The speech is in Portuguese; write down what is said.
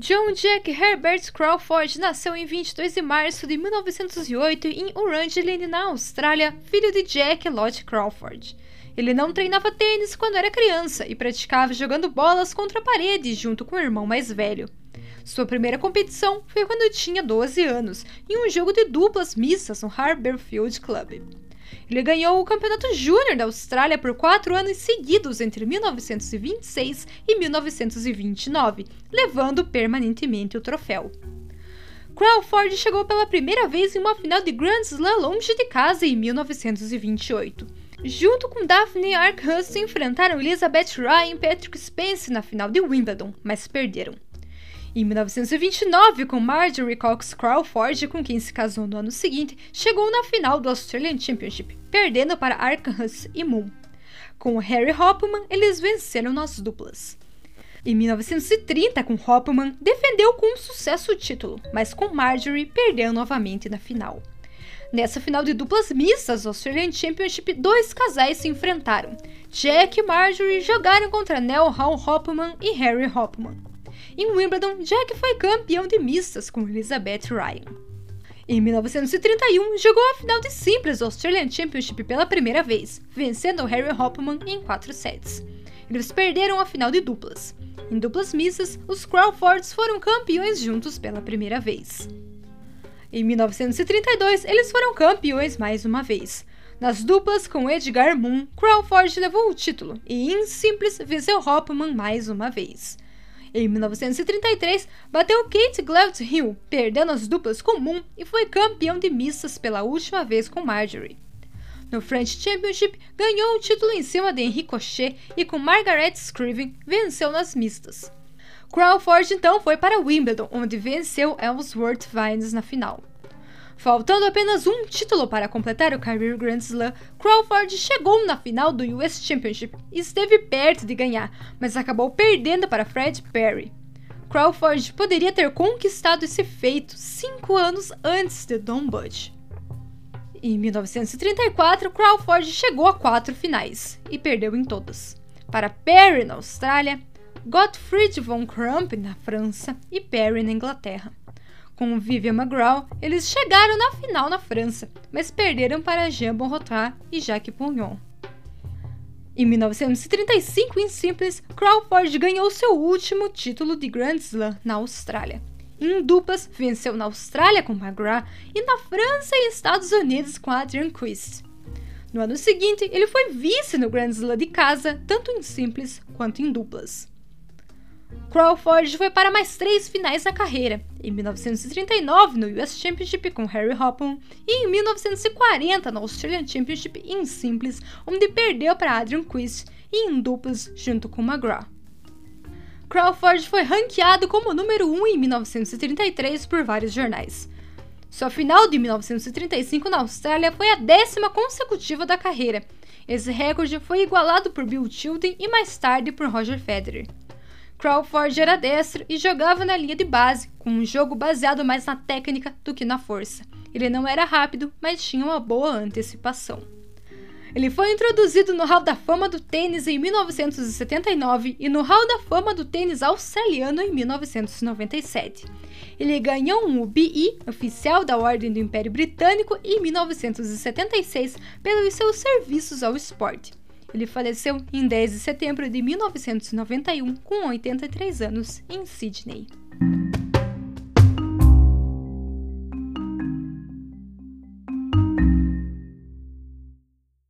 John Jack Herbert Crawford nasceu em 22 de março de 1908 em Orangeland, na Austrália, filho de Jack Lott Crawford. Ele não treinava tênis quando era criança e praticava jogando bolas contra a parede junto com o irmão mais velho. Sua primeira competição foi quando tinha 12 anos, em um jogo de duplas mistas no Harbour Field Club. Ele ganhou o Campeonato Júnior da Austrália por quatro anos seguidos entre 1926 e 1929, levando permanentemente o troféu. Crawford chegou pela primeira vez em uma final de Grand Slam longe de casa em 1928. Junto com Daphne Arkhus, enfrentaram Elizabeth Ryan e Patrick Spence na final de Wimbledon, mas perderam. Em 1929, com Marjorie Cox Crawford, com quem se casou no ano seguinte, chegou na final do Australian Championship, perdendo para Arkansas e Moon. Com Harry Hopman, eles venceram nas duplas. Em 1930, com Hopman, defendeu com sucesso o título, mas com Marjorie perdeu novamente na final. Nessa final de duplas mistas do Australian Championship, dois casais se enfrentaram. Jack e Marjorie jogaram contra Nell Hall Hopman e Harry Hopman. Em Wimbledon, Jack foi campeão de mistas com Elizabeth Ryan. Em 1931, jogou a final de simples Australian Championship pela primeira vez, vencendo Harry Hopman em quatro sets. Eles perderam a final de duplas. Em duplas mistas, os Crawfords foram campeões juntos pela primeira vez. Em 1932, eles foram campeões mais uma vez. Nas duplas com Edgar Moon, Crawford levou o título e em simples venceu Hopman mais uma vez. Em 1933, bateu Kate Glavett Hill, perdendo as duplas comum e foi campeão de mistas pela última vez com Marjorie. No French Championship, ganhou o título em cima de Henri Cochet e com Margaret Scriven venceu nas mistas. Crawford então foi para Wimbledon, onde venceu Ellsworth Vines na final. Faltando apenas um título para completar o Career Grand Slam, Crawford chegou na final do US Championship e esteve perto de ganhar, mas acabou perdendo para Fred Perry. Crawford poderia ter conquistado esse feito cinco anos antes de Don Budge. Em 1934, Crawford chegou a quatro finais e perdeu em todas. Para Perry na Austrália, Gottfried von Crump na França e Perry na Inglaterra. Com Vivian McGraw, eles chegaram na final na França, mas perderam para Jean Bonrotat e Jacques Pugnon. Em 1935, em simples, Crawford ganhou seu último título de Grand Slam na Austrália. Em duplas, venceu na Austrália com McGrath e na França e Estados Unidos com Adrian Quist. No ano seguinte, ele foi vice no Grand Slam de casa, tanto em simples quanto em duplas. Crawford foi para mais três finais na carreira, em 1939 no US Championship com Harry Hopman e em 1940 no Australian Championship em simples, onde perdeu para Adrian Quist e em duplas junto com McGraw. Crawford foi ranqueado como número 1 um em 1933 por vários jornais. Sua final de 1935 na Austrália foi a décima consecutiva da carreira. Esse recorde foi igualado por Bill Tilden e mais tarde por Roger Federer. Crawford era destro e jogava na linha de base, com um jogo baseado mais na técnica do que na força. Ele não era rápido, mas tinha uma boa antecipação. Ele foi introduzido no Hall da Fama do Tênis em 1979 e no Hall da Fama do Tênis Australiano em 1997. Ele ganhou um UBI, oficial da Ordem do Império Britânico, em 1976 pelos seus serviços ao esporte. Ele faleceu em 10 de setembro de 1991, com 83 anos, em Sydney.